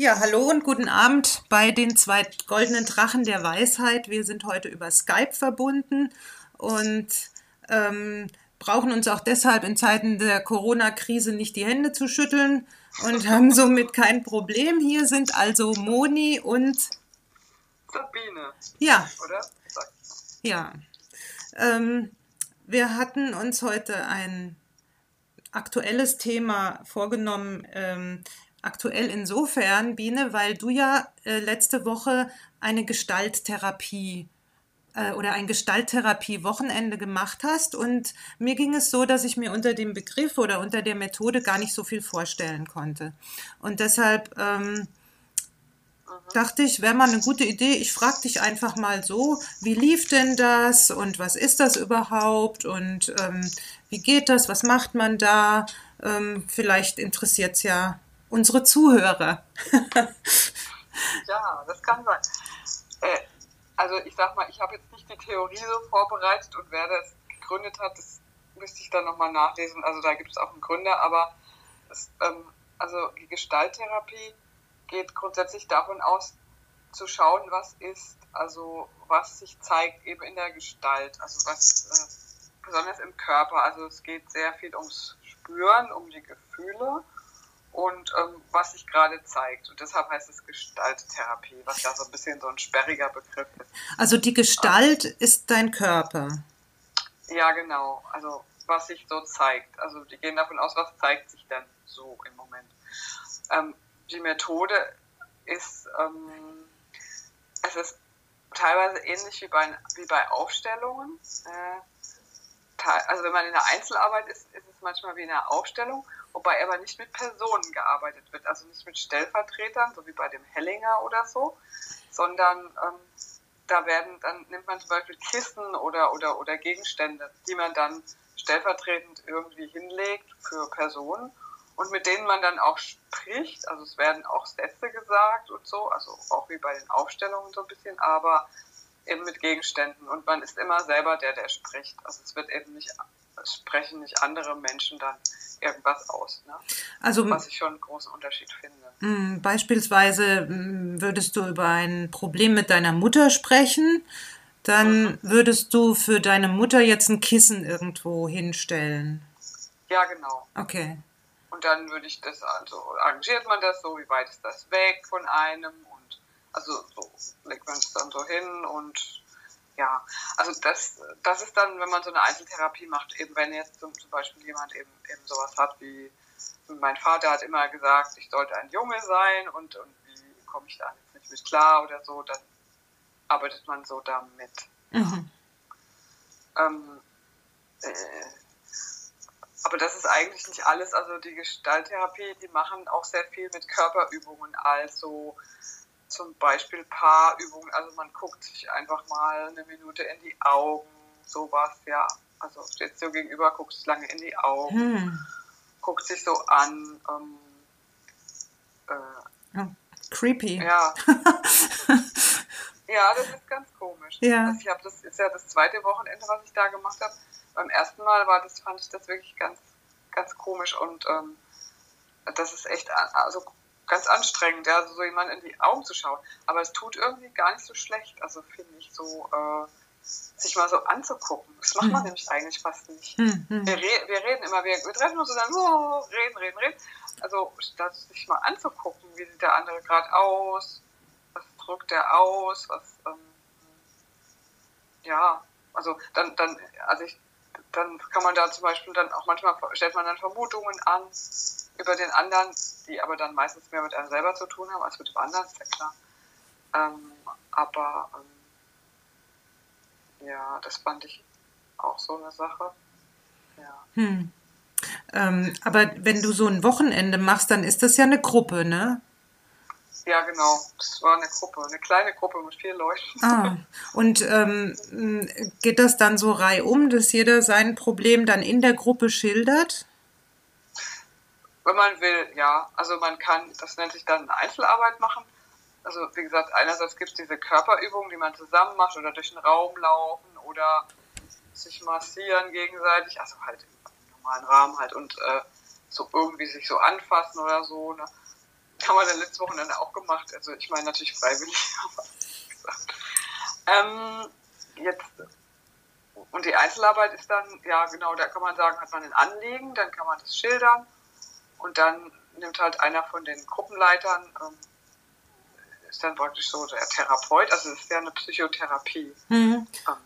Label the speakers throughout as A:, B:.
A: Ja, hallo und guten Abend bei den zwei goldenen Drachen der Weisheit. Wir sind heute über Skype verbunden und ähm, brauchen uns auch deshalb in Zeiten der Corona-Krise nicht die Hände zu schütteln und haben somit kein Problem. Hier sind also Moni und
B: Sabine.
A: Ja.
B: Oder?
A: Ja. Ähm, wir hatten uns heute ein aktuelles Thema vorgenommen. Ähm, aktuell insofern, Biene, weil du ja äh, letzte Woche eine Gestalttherapie äh, oder ein Gestalttherapie-Wochenende gemacht hast. Und mir ging es so, dass ich mir unter dem Begriff oder unter der Methode gar nicht so viel vorstellen konnte. Und deshalb ähm, dachte ich, wäre mal eine gute Idee. Ich frage dich einfach mal so, wie lief denn das und was ist das überhaupt und ähm, wie geht das, was macht man da? Ähm, vielleicht interessiert es ja unsere Zuhörer.
B: ja, das kann sein. Äh, also ich sag mal, ich habe jetzt nicht die Theorie so vorbereitet und wer das gegründet hat, das müsste ich dann nochmal nachlesen. Also da gibt es auch einen Gründer, aber das, ähm, also die Gestalttherapie geht grundsätzlich davon aus, zu schauen, was ist, also was sich zeigt eben in der Gestalt, also was äh, besonders im Körper. Also es geht sehr viel ums Spüren, um die Gefühle und ähm, was sich gerade zeigt. Und deshalb heißt es Gestalttherapie, was ja so ein bisschen so ein sperriger Begriff ist.
A: Also die Gestalt ähm, ist dein Körper.
B: Ja, genau. Also was sich so zeigt. Also die gehen davon aus, was zeigt sich denn so im Moment. Ähm, die Methode ist, ähm, es ist teilweise ähnlich wie bei, wie bei Aufstellungen. Äh, also wenn man in der Einzelarbeit ist, ist es manchmal wie in einer Aufstellung, wobei aber nicht mit Personen gearbeitet wird, also nicht mit Stellvertretern, so wie bei dem Hellinger oder so, sondern ähm, da werden, dann nimmt man zum Beispiel Kissen oder, oder, oder Gegenstände, die man dann stellvertretend irgendwie hinlegt für Personen und mit denen man dann auch spricht. Also es werden auch Sätze gesagt und so, also auch wie bei den Aufstellungen so ein bisschen, aber eben mit Gegenständen und man ist immer selber der, der spricht. Also es wird eben nicht, es sprechen nicht andere Menschen dann irgendwas aus. Ne? Also, Was ich schon einen großen Unterschied finde.
A: Mm, beispielsweise mm, würdest du über ein Problem mit deiner Mutter sprechen, dann mhm. würdest du für deine Mutter jetzt ein Kissen irgendwo hinstellen.
B: Ja, genau.
A: Okay.
B: Und dann würde ich das, also arrangiert man das so, wie weit ist das weg von einem und also so legt man es dann so hin und ja, also das, das ist dann, wenn man so eine Einzeltherapie macht, eben wenn jetzt zum, zum Beispiel jemand eben, eben sowas hat wie, mein Vater hat immer gesagt, ich sollte ein Junge sein und, und wie komme ich da jetzt nicht mit klar oder so, dann arbeitet man so damit. Mhm. Ähm, äh, aber das ist eigentlich nicht alles. Also die Gestalttherapie, die machen auch sehr viel mit Körperübungen, also zum Beispiel Paarübungen. Also man guckt sich einfach mal eine Minute in die Augen, sowas, ja. Also steht so gegenüber, guckt sich lange in die Augen, hm. guckt sich so an. Ähm,
A: äh, oh, creepy.
B: Ja. ja, das ist ganz komisch. Ja. Also ich habe das ist ja das zweite Wochenende, was ich da gemacht habe beim ersten Mal war das, fand ich das wirklich ganz, ganz komisch und ähm, das ist echt also ganz anstrengend, ja, so jemand in die Augen zu schauen. Aber es tut irgendwie gar nicht so schlecht, also finde ich so, äh, sich mal so anzugucken. Das macht man hm. nämlich eigentlich fast nicht. Hm, hm. Wir, re wir, reden immer, wir, wir treffen uns und dann oh, reden, reden, reden. Also statt sich mal anzugucken, wie sieht der andere gerade aus, was drückt er aus, was ähm, ja, also dann, dann, also ich dann kann man da zum Beispiel dann auch manchmal stellt man dann Vermutungen an über den anderen, die aber dann meistens mehr mit einem selber zu tun haben als mit dem anderen, ist ja klar. Ähm, aber ähm, ja, das fand ich auch so eine Sache. Ja.
A: Hm. Ähm, aber wenn du so ein Wochenende machst, dann ist das ja eine Gruppe, ne?
B: Ja, genau. Das war eine Gruppe, eine kleine Gruppe mit vier Leuten.
A: Ah, und ähm, geht das dann so reihum, dass jeder sein Problem dann in der Gruppe schildert?
B: Wenn man will, ja. Also man kann, das nennt sich dann Einzelarbeit machen. Also wie gesagt, einerseits gibt es diese Körperübungen, die man zusammen macht oder durch den Raum laufen oder sich massieren gegenseitig, also halt im normalen Rahmen halt und äh, so irgendwie sich so anfassen oder so. Ne? Haben wir dann letzte Wochenende auch gemacht. Also ich meine natürlich freiwillig, aber ähm, jetzt und die Einzelarbeit ist dann, ja genau, da kann man sagen, hat man ein Anliegen, dann kann man das schildern und dann nimmt halt einer von den Gruppenleitern, ähm, ist dann praktisch so der Therapeut, also es ist ja eine Psychotherapie. Mhm. Ähm,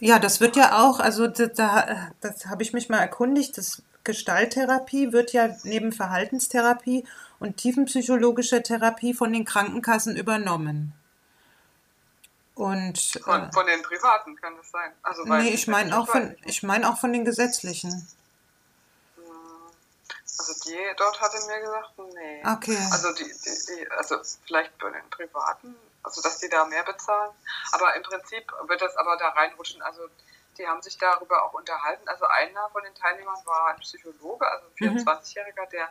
A: ja, das wird ja auch, also da das habe ich mich mal erkundigt, das Gestalttherapie wird ja neben Verhaltenstherapie und tiefenpsychologischer Therapie von den Krankenkassen übernommen. Und,
B: von, äh, von den privaten kann das sein.
A: Also, nee, ich meine auch, von, ich mein auch von den gesetzlichen.
B: Hm, also die dort hatte mir gesagt, nee.
A: Okay.
B: Also die, die, die, also vielleicht bei den privaten, also dass die da mehr bezahlen. Aber im Prinzip wird das aber da reinrutschen. Also die haben sich darüber auch unterhalten. Also einer von den Teilnehmern war ein Psychologe, also ein 24-Jähriger, mhm. der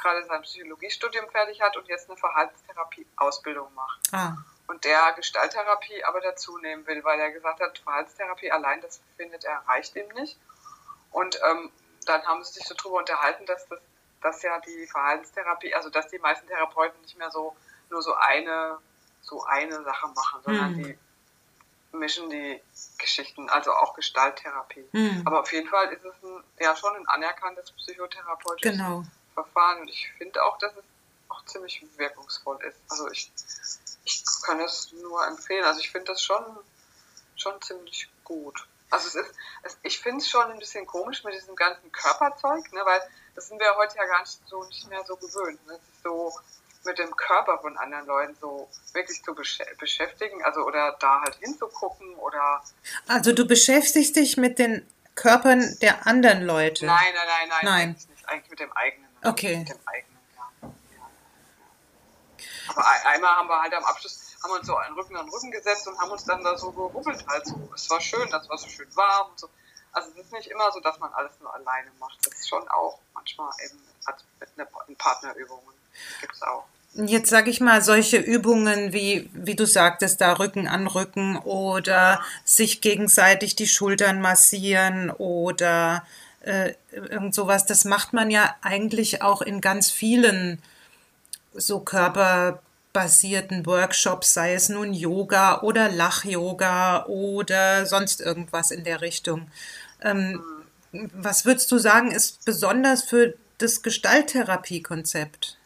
B: gerade sein Psychologiestudium fertig hat und jetzt eine Verhaltenstherapie-Ausbildung macht. Ah und der Gestalttherapie aber dazu nehmen will, weil er gesagt hat, Verhaltenstherapie allein, das findet er, reicht ihm nicht. Und ähm, dann haben sie sich so drüber unterhalten, dass das dass ja die Verhaltenstherapie, also dass die meisten Therapeuten nicht mehr so nur so eine so eine Sache machen, sondern hm. die mischen die Geschichten, also auch Gestalttherapie. Hm. Aber auf jeden Fall ist es ein, ja schon ein anerkanntes psychotherapeutisches genau. Verfahren. Und ich finde auch, dass es auch ziemlich wirkungsvoll ist. Also ich ich kann es nur empfehlen. Also ich finde das schon, schon ziemlich gut. Also es ist, es, ich finde es schon ein bisschen komisch mit diesem ganzen Körperzeug, ne, weil das sind wir heute ja gar nicht so nicht mehr so gewöhnt. Ne? so mit dem Körper von anderen Leuten so wirklich zu besch beschäftigen, also oder da halt hinzugucken oder.
A: Also du beschäftigst dich mit den Körpern der anderen Leute?
B: Nein, nein, nein, nein.
A: Nein.
B: Eigentlich, nicht, eigentlich mit dem eigenen.
A: Okay.
B: Mit dem eigenen. Aber einmal haben wir halt am Abschluss, haben uns so einen Rücken an den Rücken gesetzt und haben uns dann da so gerubbelt halt so. Es war schön, das war so schön warm und so. Also es ist nicht immer so, dass man alles nur alleine macht. Das ist schon auch manchmal eben mit Partnerübungen. Gibt es auch.
A: Jetzt sage ich mal, solche Übungen wie, wie du sagtest, da Rücken an Rücken oder sich gegenseitig die Schultern massieren oder äh, irgend sowas, das macht man ja eigentlich auch in ganz vielen so körperbasierten Workshops, sei es nun Yoga oder Lach-Yoga oder sonst irgendwas in der Richtung. Ähm, was würdest du sagen, ist besonders für das Gestalttherapie-Konzept?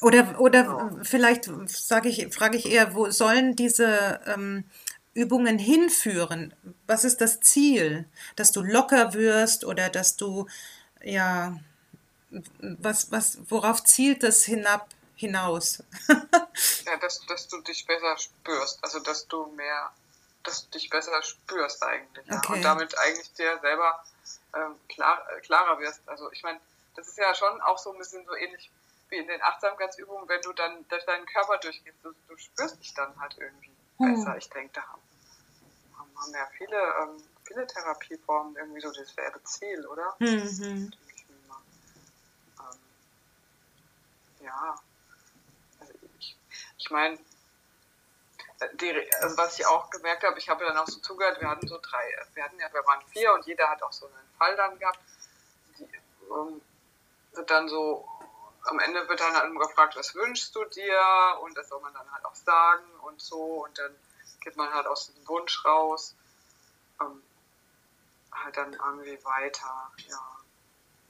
A: Oder oder vielleicht sage ich, frage ich eher, wo sollen diese ähm, Übungen hinführen? Was ist das Ziel? Dass du locker wirst oder dass du, ja, was, was, worauf zielt das hinab, hinaus?
B: ja, dass, dass du dich besser spürst, also dass du mehr, dass du dich besser spürst eigentlich. Ja? Okay. Und damit eigentlich dir selber ähm, klar, äh, klarer wirst. Also ich meine, das ist ja schon auch so ein bisschen so ähnlich wie in den Achtsamkeitsübungen, wenn du dann durch deinen Körper durchgehst, du, du spürst dich dann halt irgendwie besser. Hm. Ich denke, da haben, haben ja viele, ähm, viele Therapieformen irgendwie so dasselbe Ziel, oder? Mhm. Ähm, ja, also ich, ich meine, äh, also was ich auch gemerkt habe, ich habe dann auch so zugehört, wir hatten so drei, wir hatten ja, wir waren vier und jeder hat auch so einen Fall dann gehabt. Die, ähm, wird dann so, am Ende wird dann halt gefragt, was wünschst du dir? Und das soll man dann halt auch sagen und so. Und dann geht man halt aus dem Wunsch raus, ähm, halt dann irgendwie weiter, ja.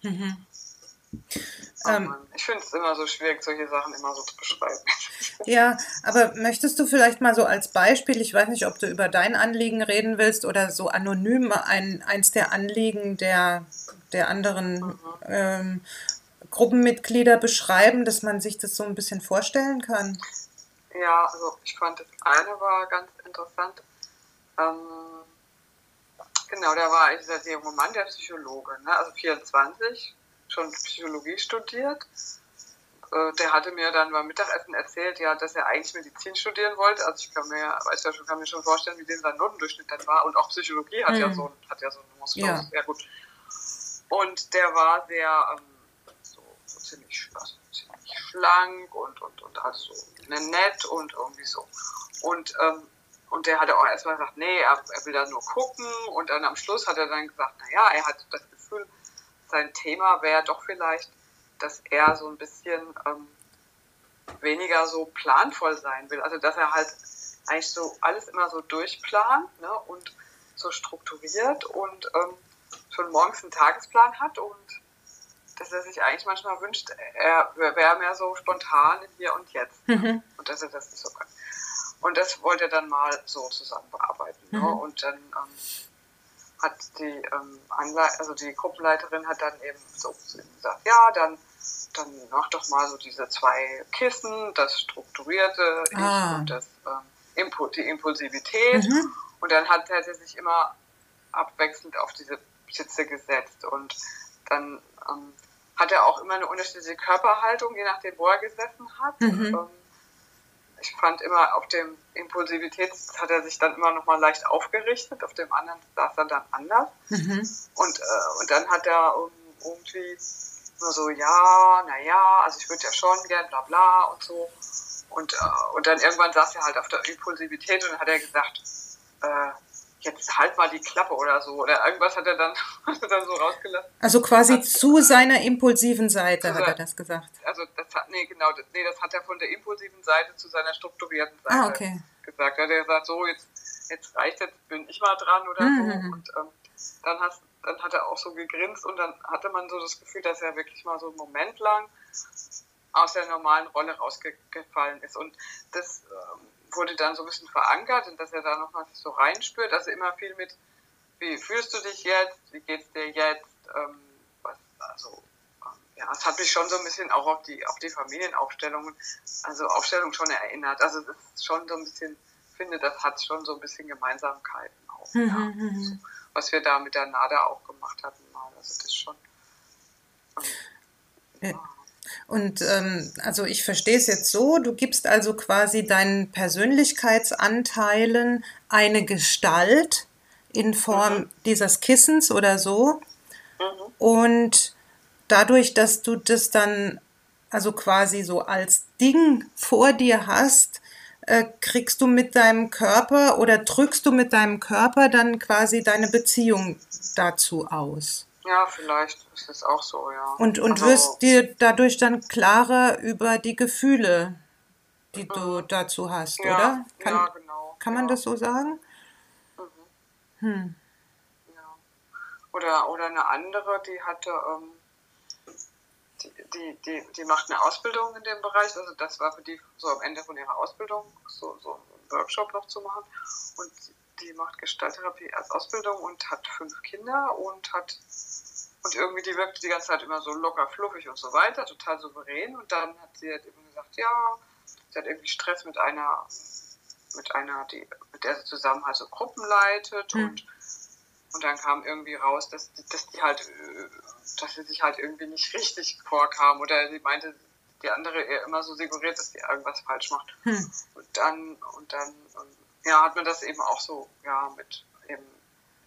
B: Mhm. Ähm, ich finde es immer so schwierig, solche Sachen immer so zu beschreiben.
A: Ja, aber möchtest du vielleicht mal so als Beispiel, ich weiß nicht, ob du über dein Anliegen reden willst oder so anonym ein, eins der Anliegen der, der anderen mhm. ähm, Gruppenmitglieder beschreiben, dass man sich das so ein bisschen vorstellen kann?
B: Ja, also ich fand das eine war ganz interessant. Ähm, genau, der war dieser junge Mann, der Psychologe, ne? also 24, schon Psychologie studiert. Äh, der hatte mir dann beim Mittagessen erzählt, ja, dass er eigentlich Medizin studieren wollte. Also ich kann mir, weiß ja schon, kann mir schon vorstellen, wie dem sein Notendurchschnitt dann war. Und auch Psychologie hat mhm. ja so, hat ja so eine Muskel. Ja. ja gut. Und der war sehr ähm, so, so ziemlich, also schlank und, und, und halt so nett und irgendwie so. Und, ähm, und der hatte auch erstmal gesagt, nee, er, er, will da nur gucken. Und dann am Schluss hat er dann gesagt, naja, er hat das Gefühl, sein Thema wäre doch vielleicht, dass er so ein bisschen ähm, weniger so planvoll sein will. Also dass er halt eigentlich so alles immer so durchplant ne, und so strukturiert und ähm, schon morgens einen Tagesplan hat und dass er sich eigentlich manchmal wünscht, er wäre mehr so spontan im Hier und Jetzt. Mhm. Und dass er das nicht so kann. Und das wollte er dann mal so zusammen bearbeiten. Ne? Mhm. Ne? Und dann ähm, hat die ähm, also die Gruppenleiterin hat dann eben so gesagt, ja, dann dann mach doch mal so diese zwei Kissen, das strukturierte ah. Ich und das ähm, Impul die Impulsivität. Mhm. Und dann hat er sich immer abwechselnd auf diese Sitze gesetzt und dann ähm, hat er auch immer eine unterschiedliche Körperhaltung, je nachdem, wo er gesessen hat. Mhm. Ähm, ich fand immer auf dem Impulsivität hat er sich dann immer noch mal leicht aufgerichtet, auf dem anderen saß er dann anders. Mhm. Und, äh, und dann hat er irgendwie nur so, ja, naja, also ich würde ja schon gern, bla bla und so. Und, äh, und dann irgendwann saß er halt auf der Impulsivität und dann hat er gesagt, äh, jetzt halt mal die Klappe oder so. Oder irgendwas hat er dann, hat er dann so rausgelassen.
A: Also quasi hat, zu seiner impulsiven Seite hat er das gesagt.
B: Also das hat, nee, genau, das, nee, das hat er von der impulsiven Seite zu seiner strukturierten Seite ah, okay. gesagt. Er hat gesagt, so, jetzt, jetzt reicht jetzt, bin ich mal dran oder mhm. so. Und ähm, dann, hast, dann hat er auch so gegrinst und dann hatte man so das Gefühl, dass er wirklich mal so einen Moment lang aus der normalen Rolle rausgefallen ist. Und das ähm, wurde dann so ein bisschen verankert und dass er da nochmal so reinspürt. Also immer viel mit, wie fühlst du dich jetzt, wie geht's dir jetzt, ähm, was, also ähm, ja, es hat mich schon so ein bisschen auch auf die, auf die Familienaufstellungen, also Aufstellung schon erinnert. Also es ist schon so ein bisschen, ich finde, das hat schon so ein bisschen Gemeinsamkeiten auch. Mhm, ja. Mhm. so, was wir da mit der NADA auch gemacht hatten mal. Also das ist schon.
A: Ähm, ja. Und ähm, also ich verstehe es jetzt so, du gibst also quasi deinen Persönlichkeitsanteilen eine Gestalt in Form mhm. dieses Kissens oder so. Mhm. Und dadurch, dass du das dann also quasi so als Ding vor dir hast, äh, kriegst du mit deinem Körper oder drückst du mit deinem Körper dann quasi deine Beziehung dazu aus.
B: Ja, vielleicht ist es auch so, ja.
A: Und, und also, wirst dir dadurch dann klarer über die Gefühle, die du mhm. dazu hast, ja, oder? Kann, ja, genau. Kann man ja. das so sagen? Mhm.
B: Hm. Ja. Oder, oder eine andere, die hatte, ähm, die, die, die, die macht eine Ausbildung in dem Bereich, also das war für die so am Ende von ihrer Ausbildung, so, so einen Workshop noch zu machen. Und die macht Gestalttherapie als Ausbildung und hat fünf Kinder und hat und irgendwie die wirkte die ganze Zeit immer so locker, fluffig und so weiter, total souverän. Und dann hat sie halt eben gesagt, ja, sie hat irgendwie Stress mit einer, mit einer, die, mit der sie zusammen halt so Gruppen leitet mhm. und und dann kam irgendwie raus, dass, dass die halt, dass sie sich halt irgendwie nicht richtig vorkam oder sie meinte, die andere ihr immer so suggeriert, dass die irgendwas falsch macht. Hm. Und dann, und dann, ja, hat man das eben auch so, ja, mit eben,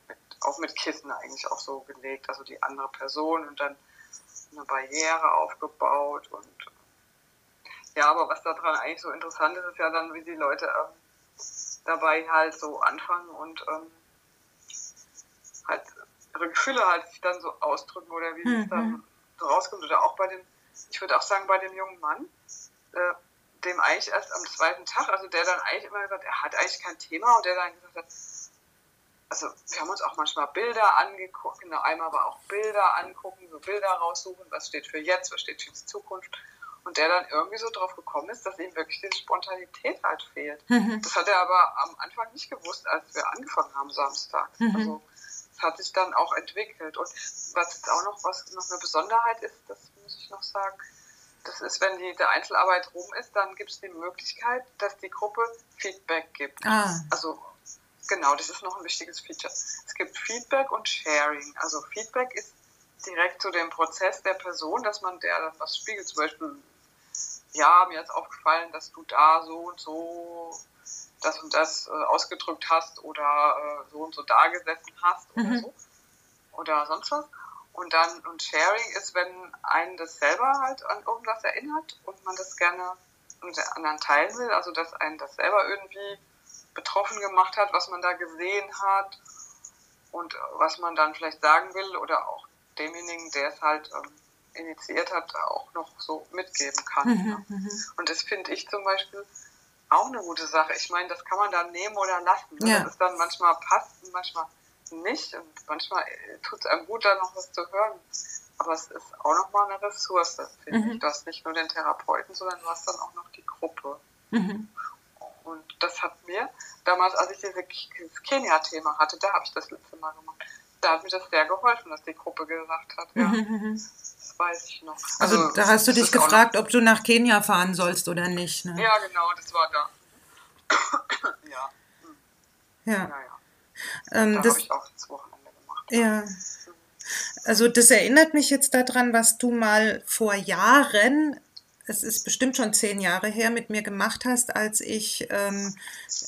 B: mit, auch mit Kissen eigentlich auch so gelegt, also die andere Person und dann eine Barriere aufgebaut und ja, aber was daran eigentlich so interessant ist, ist ja dann, wie die Leute ähm, dabei halt so anfangen und ähm, halt ihre Gefühle halt sich dann so ausdrücken oder wie mhm. es dann so rauskommt oder auch bei dem, ich würde auch sagen, bei dem jungen Mann, äh, dem eigentlich erst am zweiten Tag, also der dann eigentlich immer gesagt, er hat eigentlich kein Thema und der dann gesagt hat, also wir haben uns auch manchmal Bilder angeguckt, genau, einmal aber auch Bilder angucken, so Bilder raussuchen, was steht für jetzt, was steht für die Zukunft. Und der dann irgendwie so drauf gekommen ist, dass ihm wirklich diese Spontanität halt fehlt. Mhm. Das hat er aber am Anfang nicht gewusst, als wir angefangen haben Samstag. Mhm. Also es hat sich dann auch entwickelt. Und was jetzt auch noch, was noch eine Besonderheit ist, das muss ich noch sagen, das ist, wenn die der Einzelarbeit rum ist, dann gibt es die Möglichkeit, dass die Gruppe Feedback gibt. Ah. Also genau, das ist noch ein wichtiges Feature. Es gibt Feedback und Sharing. Also Feedback ist direkt zu dem Prozess der Person, dass man der dann was spiegelt. Zum Beispiel, ja, mir ist aufgefallen, dass du da so und so das und das äh, ausgedrückt hast oder äh, so und so da gesessen hast mhm. oder so. Oder sonst was. Und dann, und Sharing ist, wenn einen das selber halt an irgendwas erinnert und man das gerne mit den anderen teilen will, also dass einen das selber irgendwie betroffen gemacht hat, was man da gesehen hat und was man dann vielleicht sagen will oder auch demjenigen, der es halt ähm, initiiert hat, auch noch so mitgeben kann. Mhm, ja. Mhm. Und das finde ich zum Beispiel auch eine gute Sache. Ich meine, das kann man dann nehmen oder lassen. Ne? Ja. Das ist dann manchmal passt und manchmal nicht. Und manchmal äh, tut es einem gut, da noch was zu hören. Aber es ist auch nochmal eine Ressource, finde mhm. ich. Du hast nicht nur den Therapeuten, sondern du hast dann auch noch die Gruppe. Mhm. Und das hat mir damals, als ich dieses Kenia-Thema hatte, da habe ich das letzte Mal gemacht, da hat mir das sehr geholfen, dass die Gruppe gesagt hat. Ja. Mhm. Das weiß ich noch.
A: Also, also da hast du dich gefragt, ob du nach Kenia fahren sollst oder nicht. Ne?
B: Ja, genau, das war da. ja.
A: Ja. Naja. Ähm, da habe ich auch das Wochenende gemacht. Ja. Also das erinnert mich jetzt daran, was du mal vor Jahren, es ist bestimmt schon zehn Jahre her, mit mir gemacht hast, als ich, ähm,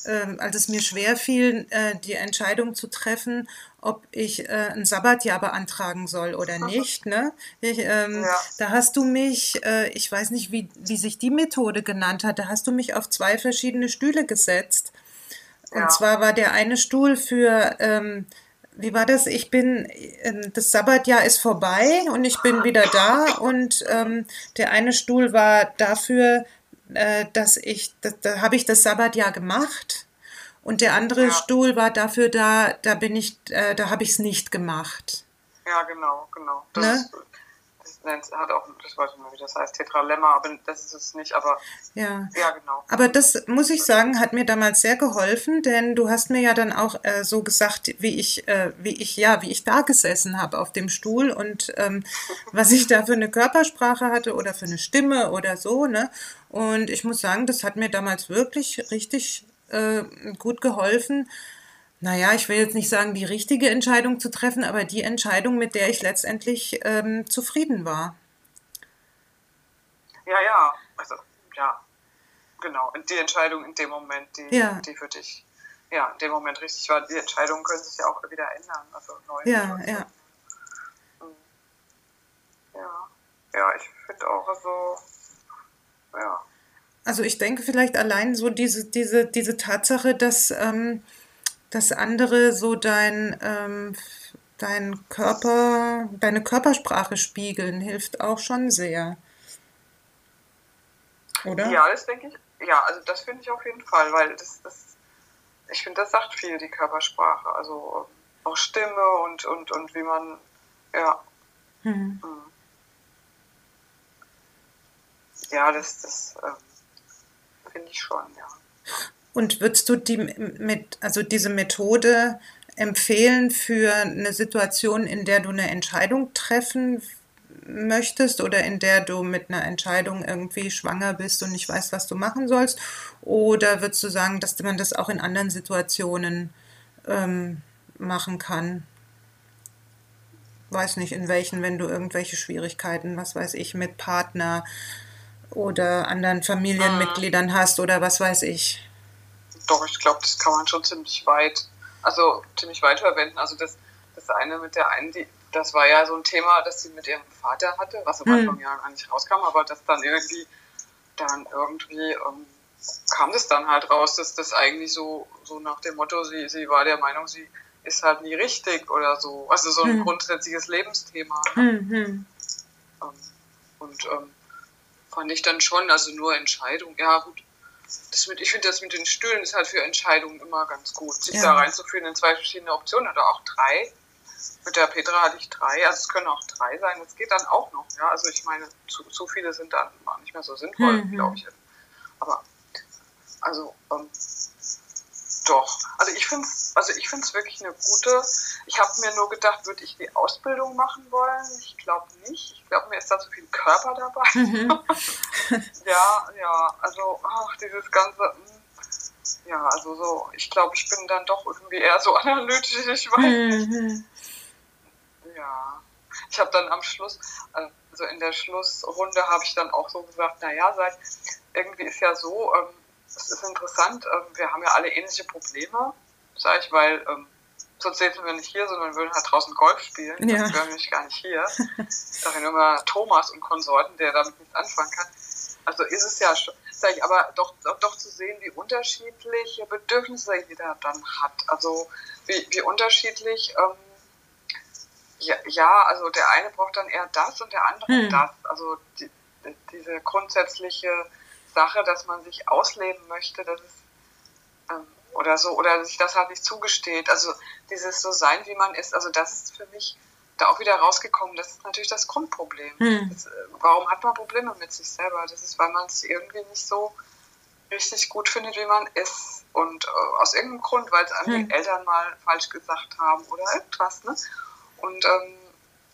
A: ähm, als es mir schwer fiel, äh, die Entscheidung zu treffen, ob ich äh, ein Sabbatjahr beantragen soll oder nicht. Ne? Ich, ähm, ja. Da hast du mich, äh, ich weiß nicht, wie, wie sich die Methode genannt hat, da hast du mich auf zwei verschiedene Stühle gesetzt. Und ja. zwar war der eine Stuhl für, ähm, wie war das? Ich bin, ähm, das Sabbatjahr ist vorbei und ich bin wieder da. Und ähm, der eine Stuhl war dafür, äh, dass ich, da, da habe ich das Sabbatjahr gemacht. Und der andere ja. Stuhl war dafür da, da bin ich, äh, da habe ich es nicht gemacht.
B: Ja, genau, genau. Das ne? Hat auch, das weiß ich nicht, wie das heißt, Tetralemma, aber das ist es nicht, aber
A: ja. ja, genau. Aber das muss ich sagen, hat mir damals sehr geholfen, denn du hast mir ja dann auch äh, so gesagt, wie ich, äh, wie ich, ja, wie ich da gesessen habe auf dem Stuhl und ähm, was ich da für eine Körpersprache hatte oder für eine Stimme oder so, ne? Und ich muss sagen, das hat mir damals wirklich richtig äh, gut geholfen, naja, ich will jetzt nicht sagen, die richtige Entscheidung zu treffen, aber die Entscheidung, mit der ich letztendlich ähm, zufrieden war.
B: Ja, ja, also ja, genau. Und die Entscheidung in dem Moment, die, ja. die für dich, ja, in dem Moment richtig war, die Entscheidungen können sich ja auch wieder ändern. Also neu.
A: Ja, ja.
B: Hm. Ja, ja, ich finde auch so, ja.
A: Also ich denke vielleicht allein so diese, diese, diese Tatsache, dass ähm, dass andere so dein, ähm, dein Körper, deine Körpersprache spiegeln, hilft auch schon sehr.
B: Oder? Ja, das denke ich. Ja, also das finde ich auf jeden Fall, weil das, das ich finde, das sagt viel, die Körpersprache. Also auch Stimme und, und, und wie man, ja. Mhm. Ja, das, das äh, finde ich schon, ja.
A: Und würdest du die mit, also diese Methode empfehlen für eine Situation, in der du eine Entscheidung treffen möchtest oder in der du mit einer Entscheidung irgendwie schwanger bist und nicht weißt, was du machen sollst? Oder würdest du sagen, dass man das auch in anderen Situationen ähm, machen kann? Weiß nicht, in welchen, wenn du irgendwelche Schwierigkeiten, was weiß ich, mit Partner oder anderen Familienmitgliedern hast oder was weiß ich
B: doch, ich glaube, das kann man schon ziemlich weit, also ziemlich weit verwenden. Also das, das eine mit der einen, die, das war ja so ein Thema, das sie mit ihrem Vater hatte, was am Anfang mhm. ja gar nicht rauskam, aber das dann irgendwie, dann irgendwie ähm, kam das dann halt raus, dass das eigentlich so, so nach dem Motto, sie, sie war der Meinung, sie ist halt nie richtig oder so. Also so ein mhm. grundsätzliches Lebensthema. Ne? Mhm. Ähm, und ähm, fand ich dann schon, also nur Entscheidung, ja gut, mit, ich finde das mit den Stühlen ist halt für Entscheidungen immer ganz gut, sich ja. da reinzuführen in zwei verschiedene Optionen oder auch drei. Mit der Petra hatte ich drei, also es können auch drei sein, das geht dann auch noch, ja. Also ich meine, zu, zu viele sind dann nicht mehr so sinnvoll, mhm. glaube ich. Aber also ähm, doch. Also ich finde es also wirklich eine gute. Ich habe mir nur gedacht, würde ich die Ausbildung machen wollen? Ich glaube nicht. Ich glaube, mir ist da zu viel Körper dabei. Mhm. ja, ja, also ach, dieses ganze. Hm, ja, also so, ich glaube, ich bin dann doch irgendwie eher so analytisch, ich weiß nicht. Mhm. Ja. Ich habe dann am Schluss, also in der Schlussrunde habe ich dann auch so gesagt, naja, seit irgendwie ist ja so, ähm, es ist interessant, ähm, wir haben ja alle ähnliche Probleme, sage ich, weil ähm, sonst säßen wir nicht hier, sondern würden halt draußen Golf spielen. Ja. Das wären nämlich gar nicht hier. Darin immer Thomas und Konsorten, der damit nichts anfangen kann. Also ist es ja schon, sag ich, aber doch, doch, zu sehen, wie unterschiedliche Bedürfnisse jeder dann hat. Also wie, wie unterschiedlich, ähm, ja, ja, also der eine braucht dann eher das und der andere hm. das. Also die, diese grundsätzliche Sache, dass man sich ausleben möchte, das ist ähm, oder so, oder sich das halt nicht zugesteht. Also dieses so sein, wie man ist, also das ist für mich da auch wieder rausgekommen. Das ist natürlich das Grundproblem. Hm. Das, äh, warum hat man Probleme mit sich selber? Das ist, weil man es irgendwie nicht so richtig gut findet, wie man ist. Und äh, aus irgendeinem Grund, weil es einem hm. die Eltern mal falsch gesagt haben oder irgendwas. Ne? Und ähm,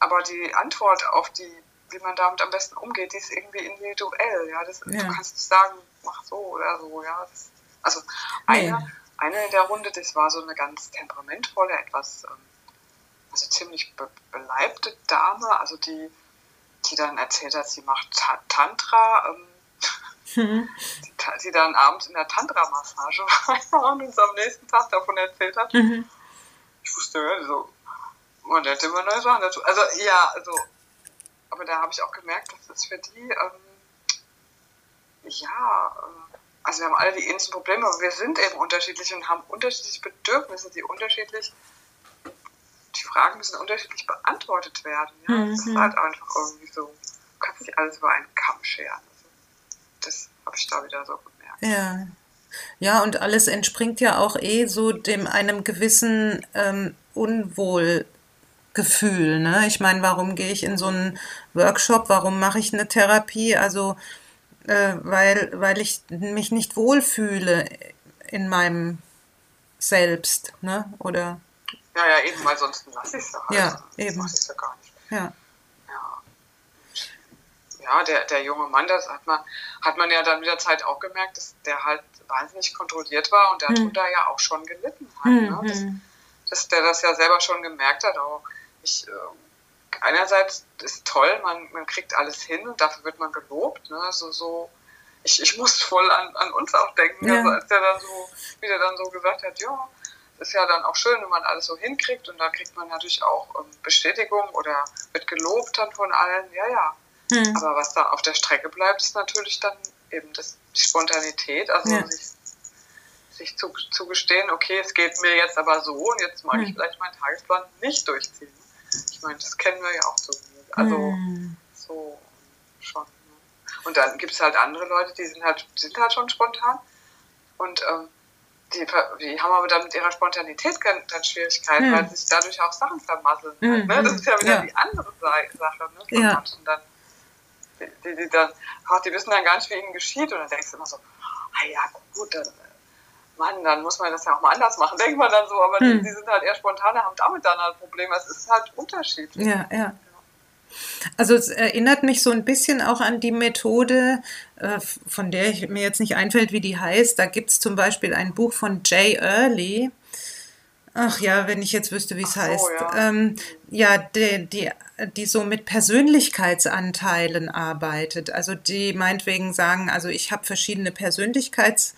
B: aber die Antwort auf die, wie man damit am besten umgeht, die ist irgendwie individuell. Ja, das, ja. du kannst nicht sagen, mach so oder so. Ja, das, also nee. eine, eine in der Runde, das war so eine ganz temperamentvolle, etwas ähm, also ziemlich be beleibte Dame, also die, die dann erzählt hat, sie macht Ta Tantra. Ähm, mhm. die, dann abends in der Tantra-Massage war und uns am nächsten Tag davon erzählt hat. Mhm. Ich wusste so, man lernt immer neue Sachen dazu. Also ja, also, aber da habe ich auch gemerkt, dass das für die, ähm, ja, äh, also wir haben alle die ähnlichen Probleme, aber wir sind eben unterschiedlich und haben unterschiedliche Bedürfnisse, die unterschiedlich, die Fragen müssen unterschiedlich beantwortet werden. Ja? Mhm. Das ist halt einfach irgendwie so, du kannst nicht alles über einen Kamm scheren. Also, das habe ich da wieder so gemerkt.
A: Ja. Ja, und alles entspringt ja auch eh so dem einem gewissen ähm, Unwohl Gefühl. Ne? Ich meine, warum gehe ich in so einen Workshop? Warum mache ich eine Therapie? Also, äh, weil, weil ich mich nicht wohlfühle in meinem Selbst. Ne? Oder?
B: Ja, ja, eben, weil sonst lasse ich es ja halt.
A: Ja, eben.
B: Lasse ich ja gar nicht.
A: Ja.
B: Ja, ja der, der junge Mann, das hat man, hat man ja dann mit der Zeit auch gemerkt, dass der halt wahnsinnig kontrolliert war und der hm. ja auch schon gelitten. Hat, hm, ne? das, hm. dass der das ja selber schon gemerkt hat, auch ich, äh, einerseits ist toll, man, man kriegt alles hin und dafür wird man gelobt. Ne? So, so, ich, ich muss voll an, an uns auch denken, ja. also als der dann so, wie der dann so gesagt hat, ja, ist ja dann auch schön, wenn man alles so hinkriegt und da kriegt man natürlich auch ähm, Bestätigung oder wird gelobt dann von allen, ja, ja. Hm. Aber was da auf der Strecke bleibt, ist natürlich dann eben das, die Spontanität, also ja. sich, sich zu, gestehen, okay, es geht mir jetzt aber so und jetzt mag hm. ich vielleicht meinen Tagesplan nicht durchziehen. Meine, das kennen wir ja auch so gut. Also mm. so schon. Ne? Und dann gibt es halt andere Leute, die sind halt, sind halt schon spontan. Und ähm, die, die haben aber dann mit ihrer Spontanität dann Schwierigkeiten, mm. weil sich dadurch auch Sachen vermasseln. Mm. Halt, ne? Das ist ja wieder ja. die andere Sache ne, von ja. manchen dann. Die, die, die dann, ach, die wissen dann gar nicht, wie ihnen geschieht. Und dann denkst du immer so, ah ja, gut, dann Mann, dann muss man das ja auch mal anders machen, denkt man dann so, aber hm. die, die, sind halt eher spontan, haben damit dann halt Probleme. Es ist halt unterschiedlich.
A: Ja, ja. Also es erinnert mich so ein bisschen auch an die Methode, äh, von der ich, mir jetzt nicht einfällt, wie die heißt. Da gibt es zum Beispiel ein Buch von Jay Early. Ach ja, wenn ich jetzt wüsste, wie es so, heißt. Ja, ähm, ja die, die, die so mit Persönlichkeitsanteilen arbeitet. Also die meinetwegen sagen, also ich habe verschiedene Persönlichkeitsanteile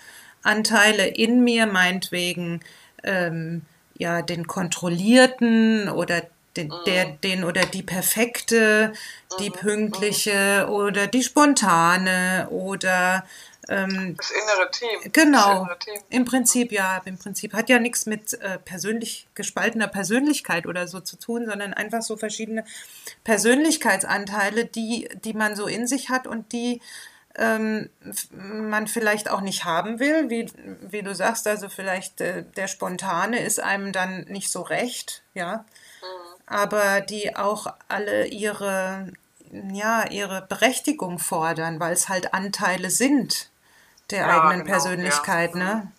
A: Anteile in mir, meinetwegen ähm, ja den kontrollierten oder den, mhm. der, den oder die perfekte, die mhm. pünktliche oder die spontane oder
B: ähm, das innere Team.
A: Genau. Innere Team. Im Prinzip ja, im Prinzip hat ja nichts mit äh, persönlich gespaltener Persönlichkeit oder so zu tun, sondern einfach so verschiedene Persönlichkeitsanteile, die, die man so in sich hat und die ähm, man vielleicht auch nicht haben will, wie, wie du sagst, also vielleicht äh, der Spontane ist einem dann nicht so recht, ja, mhm. aber die auch alle ihre, ja, ihre Berechtigung fordern, weil es halt Anteile sind der ja, eigenen genau, Persönlichkeit, ja. ne?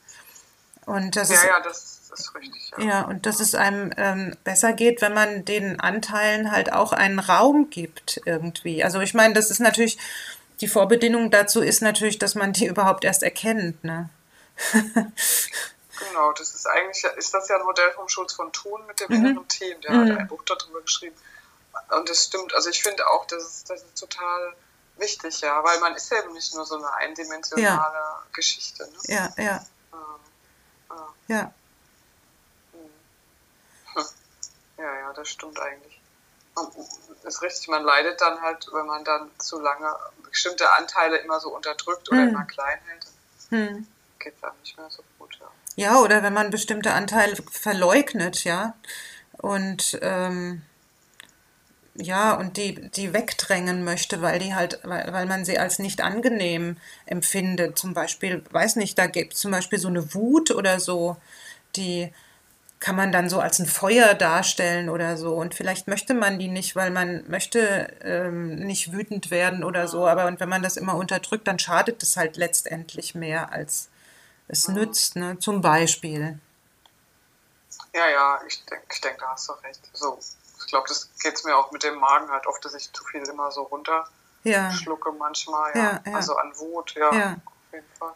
A: Und das
B: ja,
A: ist,
B: ja, das ist richtig.
A: Ja, ja und dass es einem ähm, besser geht, wenn man den Anteilen halt auch einen Raum gibt irgendwie. Also ich meine, das ist natürlich die Vorbedingung dazu ist natürlich, dass man die überhaupt erst erkennt. Ne?
B: genau, das ist eigentlich, ist das ja ein Modell vom Schulz von Thun mit dem mhm. inneren Team, der mhm. hat ein Buch darüber geschrieben. Und das stimmt, also ich finde auch, das ist, das ist total wichtig, ja, weil man ist eben nicht nur so eine eindimensionale ja. Geschichte. Ne?
A: Ja, ja.
B: Ah, ah.
A: Ja.
B: Hm. Ja, ja, das stimmt eigentlich. ist richtig, man leidet dann halt, wenn man dann zu lange bestimmte Anteile immer so unterdrückt oder
A: Hm.
B: immer klein hält,
A: Hm.
B: geht es dann nicht mehr so gut. Ja.
A: Ja, oder wenn man bestimmte Anteile verleugnet, ja. Und ähm, ja, und die, die wegdrängen möchte, weil die halt, weil, weil man sie als nicht angenehm empfindet. Zum Beispiel, weiß nicht, da gibt es zum Beispiel so eine Wut oder so, die kann man dann so als ein Feuer darstellen oder so. Und vielleicht möchte man die nicht, weil man möchte ähm, nicht wütend werden oder so. Aber und wenn man das immer unterdrückt, dann schadet es halt letztendlich mehr, als es nützt, ne? Zum Beispiel.
B: Ja, ja, ich denke, ich denk, da hast du recht. So, ich glaube, das geht mir auch mit dem Magen halt oft, dass ich zu viel immer so runterschlucke
A: Ja,
B: manchmal, ja.
A: ja, ja.
B: Also an Wut, ja,
A: Ja.
B: auf jeden Fall.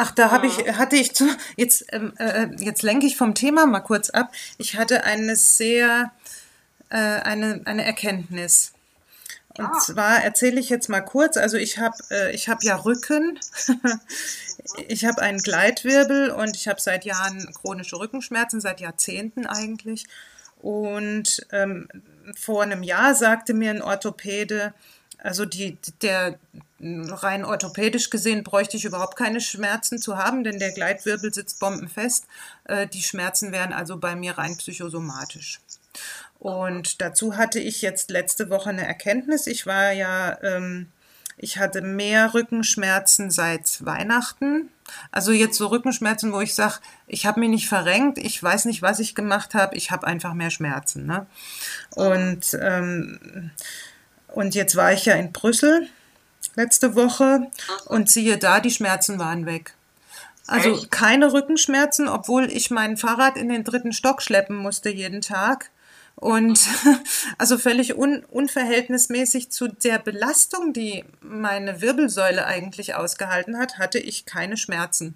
A: Ach, da habe ich, hatte ich zu, jetzt, ähm, äh, jetzt lenke ich vom Thema mal kurz ab. Ich hatte eine sehr, äh, eine, eine Erkenntnis. Und
B: Ah.
A: zwar erzähle ich jetzt mal kurz, also ich habe äh, ich hab ja Rücken, ich habe einen Gleitwirbel und ich habe seit Jahren chronische Rückenschmerzen, seit Jahrzehnten eigentlich. Und ähm, vor einem Jahr sagte mir ein Orthopäde, also die, der rein orthopädisch gesehen bräuchte ich überhaupt keine Schmerzen zu haben, denn der Gleitwirbel sitzt bombenfest. Äh, die Schmerzen wären also bei mir rein psychosomatisch. Und dazu hatte ich jetzt letzte Woche eine Erkenntnis. Ich war ja, ähm, ich hatte mehr Rückenschmerzen seit Weihnachten. Also jetzt so Rückenschmerzen, wo ich sage, ich habe mich nicht verrenkt, ich weiß nicht, was ich gemacht habe, ich habe einfach mehr Schmerzen. Ne? Und, ähm, und jetzt war ich ja in Brüssel letzte Woche und siehe da, die Schmerzen waren weg. Also
B: Echt?
A: keine Rückenschmerzen, obwohl ich mein Fahrrad in den dritten Stock schleppen musste jeden Tag. Und also völlig un, unverhältnismäßig zu der Belastung, die meine Wirbelsäule eigentlich ausgehalten hat, hatte ich keine Schmerzen,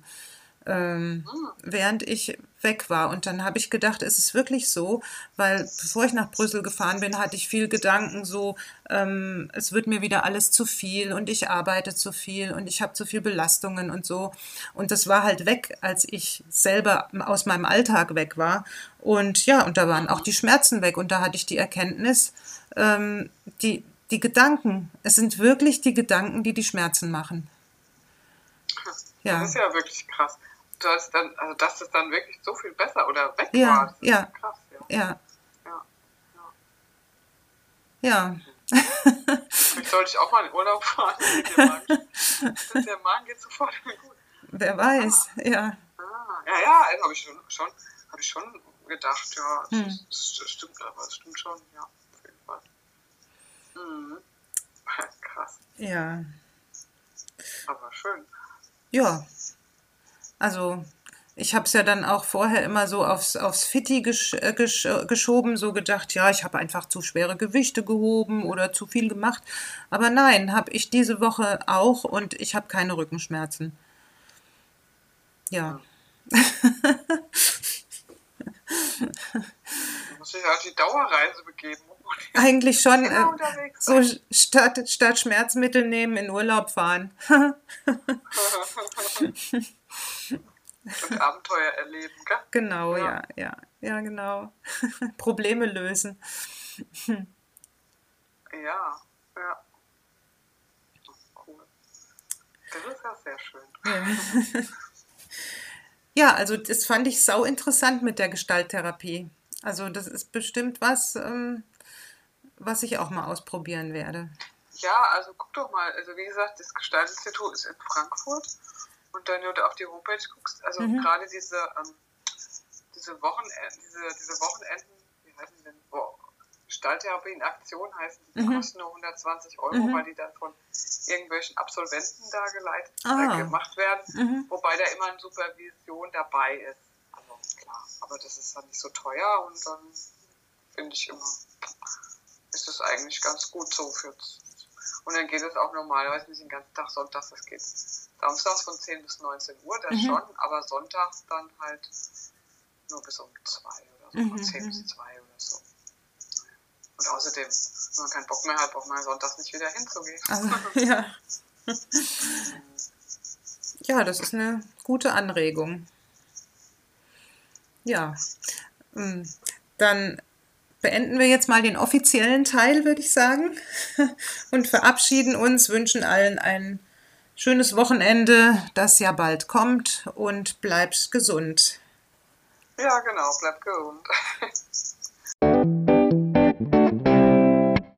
A: ähm, während ich weg war. Und dann habe ich gedacht, ist es wirklich so? Weil bevor ich nach Brüssel gefahren bin, hatte ich viel Gedanken so, ähm, es wird mir wieder alles zu viel und ich arbeite zu viel und ich habe zu viel Belastungen und so. Und das war halt weg, als ich selber aus meinem Alltag weg war. Und ja, und da waren auch die Schmerzen weg. Und da hatte ich die Erkenntnis, ähm, die, die Gedanken, es sind wirklich die Gedanken, die die Schmerzen machen. Ja.
B: Das ist ja wirklich krass. Du hast dann, also dass es dann wirklich so viel besser oder weg
A: Ja,
B: war, das
A: ja.
B: krass, ja.
A: Ja,
B: ja.
A: ja.
B: Vielleicht sollte ich auch mal in Urlaub fahren. Der Magen, das- der Magen geht sofort wieder gut.
A: Wer weiß, ja.
B: Ah, ja, ja, also habe ich schon, schon, hab ich schon gedacht, ja, das,
A: Hm.
B: ist, das stimmt, aber es stimmt schon, ja, auf jeden Fall. Mhm. Krass,
A: Ja.
B: aber schön.
A: Ja. Also, ich habe es ja dann auch vorher immer so aufs, aufs Fitti gesch, äh, gesch, äh, geschoben, so gedacht, ja, ich habe einfach zu schwere Gewichte gehoben oder zu viel gemacht. Aber nein, habe ich diese Woche auch und ich habe keine Rückenschmerzen. Ja.
B: Du musst dich auf die Dauerreise begeben.
A: Eigentlich schon äh, so statt, statt Schmerzmittel nehmen, in Urlaub fahren.
B: Und Abenteuer erleben, gell?
A: Genau,
B: Ja.
A: ja, ja, ja, genau. Probleme lösen.
B: Ja, ja. Cool. Das ist ja sehr schön.
A: Ja. Ja, also das fand ich sau interessant mit der Gestalttherapie. Also das ist bestimmt was, ähm, was ich auch mal ausprobieren werde.
B: Ja, also guck doch mal, also wie gesagt, das Gestaltinstitut ist in Frankfurt und dann, wenn du auf die Homepage guckst, also
A: Mhm.
B: gerade diese, ähm, diese Wochenenden, diese, diese Wochenenden, wie heißen die denn? Gestalttherapie in Aktion heißen, die
A: Mhm.
B: kosten nur 120 Euro,
A: Mhm.
B: weil die dann von irgendwelchen Absolventen da geleitet,
A: Ah.
B: äh, gemacht werden,
A: Mhm.
B: wobei da immer eine Supervision dabei ist. Also klar, aber das ist dann nicht so teuer und dann finde ich immer, ist es eigentlich ganz gut so für und dann geht es auch normalerweise nicht den ganzen Tag sonntags, das geht samstags von 10 bis 19 Uhr, das
A: Mhm.
B: schon, aber sonntags dann halt nur bis um 2 oder so,
A: Mhm,
B: von 10 bis
A: mhm.
B: 2 oder so. Und außerdem, wenn man keinen Bock mehr hat, braucht man sonntags nicht wieder hinzugehen.
A: Also, ja. Ja, das ist eine gute Anregung. Ja. Mm, Dann beenden wir jetzt mal den offiziellen Teil, würde ich sagen, und verabschieden uns, wünschen allen ein schönes Wochenende, das ja bald kommt und bleibt gesund.
B: Ja, genau, bleibt gesund.